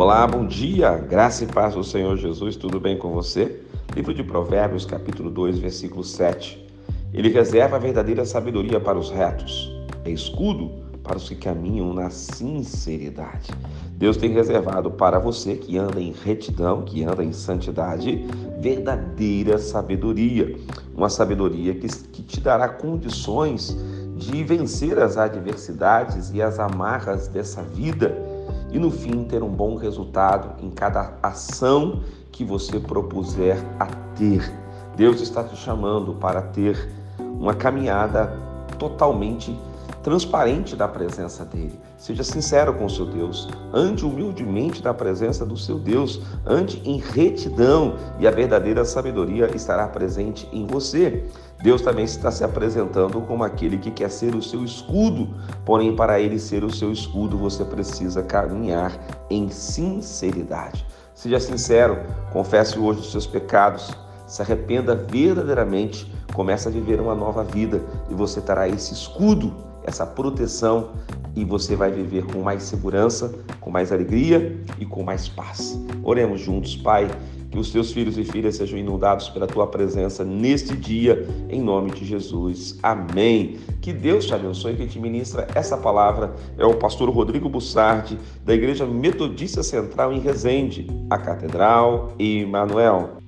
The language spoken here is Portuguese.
Olá, bom dia, graça e paz do Senhor Jesus, tudo bem com você? Livro de Provérbios, capítulo 2, versículo 7. Ele reserva a verdadeira sabedoria para os retos, é escudo para os que caminham na sinceridade. Deus tem reservado para você que anda em retidão, que anda em santidade, verdadeira sabedoria. Uma sabedoria que, que te dará condições de vencer as adversidades e as amarras dessa vida e no fim ter um bom resultado em cada ação que você propuser a ter. Deus está te chamando para ter uma caminhada totalmente transparente da presença dele. Seja sincero com o seu Deus, ande humildemente na presença do seu Deus, ande em retidão e a verdadeira sabedoria estará presente em você. Deus também está se apresentando como aquele que quer ser o seu escudo, porém, para ele ser o seu escudo, você precisa caminhar em sinceridade. Seja sincero, confesse hoje os seus pecados, se arrependa verdadeiramente, comece a viver uma nova vida e você terá esse escudo essa proteção e você vai viver com mais segurança, com mais alegria e com mais paz. Oremos juntos, Pai, que os teus filhos e filhas sejam inundados pela tua presença neste dia, em nome de Jesus. Amém. Que Deus te abençoe. Quem te ministra essa palavra é o pastor Rodrigo Bussardi, da Igreja Metodista Central em Resende, a Catedral Emanuel.